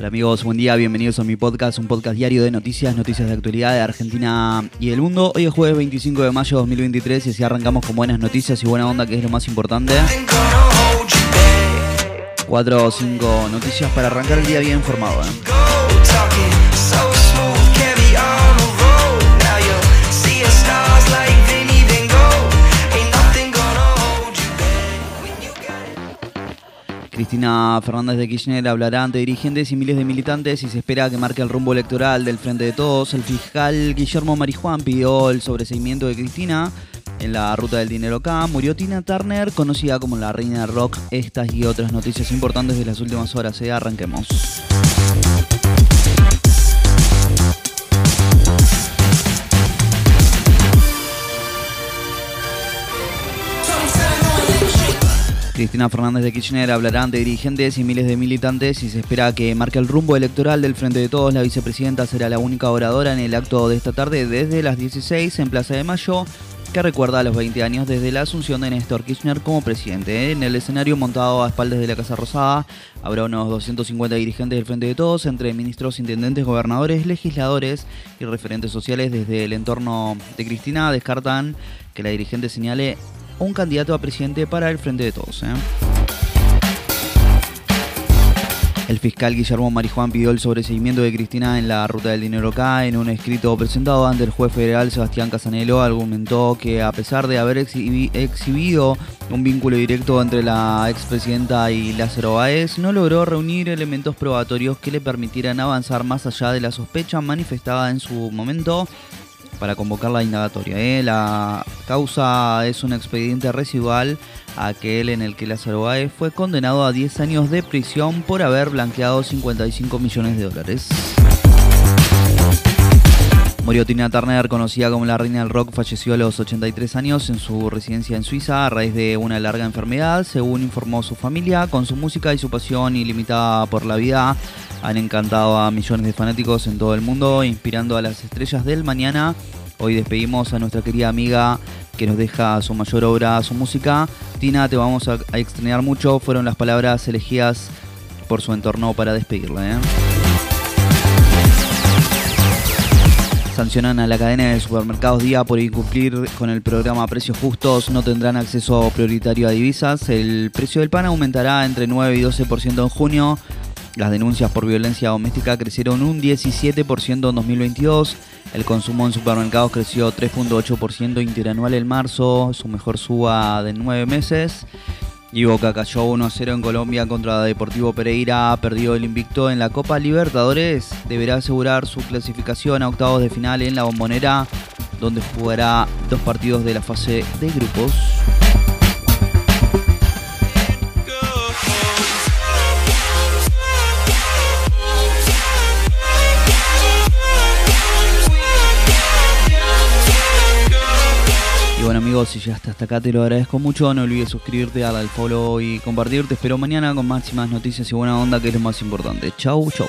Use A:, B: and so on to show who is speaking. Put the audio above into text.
A: Hola amigos, buen día, bienvenidos a mi podcast, un podcast diario de noticias, noticias de actualidad de Argentina y el mundo. Hoy es jueves 25 de mayo de 2023 y así arrancamos con buenas noticias y buena onda, que es lo más importante. Cuatro o cinco noticias para arrancar el día bien informado. ¿eh? Cristina Fernández de Kirchner hablará ante dirigentes y miles de militantes y se espera que marque el rumbo electoral del Frente de Todos. El fiscal Guillermo Marijuán pidió el sobreseimiento de Cristina en la ruta del dinero acá. Murió Tina Turner, conocida como la reina del rock. Estas y otras noticias importantes de las últimas horas. ¿eh? Arranquemos. Cristina Fernández de Kirchner hablará ante dirigentes y miles de militantes y se espera que marque el rumbo electoral del Frente de Todos. La vicepresidenta será la única oradora en el acto de esta tarde desde las 16 en Plaza de Mayo, que recuerda a los 20 años desde la asunción de Néstor Kirchner como presidente. En el escenario montado a espaldas de la Casa Rosada habrá unos 250 dirigentes del Frente de Todos, entre ministros, intendentes, gobernadores, legisladores y referentes sociales desde el entorno de Cristina. Descartan que la dirigente señale un candidato a presidente para el Frente de Todos. ¿eh? El fiscal Guillermo Marijuán pidió el sobreseguimiento de Cristina en la ruta del dinero acá. En un escrito presentado ante el juez federal Sebastián Casanelo, argumentó que a pesar de haber exhibido un vínculo directo entre la expresidenta y Lázaro Báez, no logró reunir elementos probatorios que le permitieran avanzar más allá de la sospecha manifestada en su momento para convocar la indagatoria. ¿eh? La causa es un expediente residual, aquel en el que Lázaro Báez fue condenado a 10 años de prisión por haber blanqueado 55 millones de dólares. Murió Tina Turner, conocida como la reina del rock, falleció a los 83 años en su residencia en Suiza a raíz de una larga enfermedad, según informó su familia. Con su música y su pasión ilimitada por la vida, han encantado a millones de fanáticos en todo el mundo, inspirando a las estrellas del mañana. Hoy despedimos a nuestra querida amiga que nos deja su mayor obra, su música. Tina, te vamos a, extrañar mucho. Fueron las palabras elegidas por su entorno para despedirla. ¿eh? Sancionan a la cadena de supermercados Día por incumplir con el programa Precios Justos. No tendrán acceso prioritario a divisas. El precio del pan aumentará entre 9 y 12% en junio. Las denuncias por violencia doméstica crecieron un 17% en 2022. El consumo en supermercados creció 3.8% interanual en marzo, su mejor suba de 9 meses. Y Boca cayó 1-0 en Colombia contra Deportivo Pereira, perdió el invicto en la Copa Libertadores, deberá asegurar su clasificación a octavos de final en la bombonera, donde jugará dos partidos de la fase de grupos. Amigos, si llegaste hasta acá te lo agradezco mucho. No olvides suscribirte, darle al follow y compartir. Te espero mañana con máximas noticias y buena onda que es lo más importante. Chau, chau.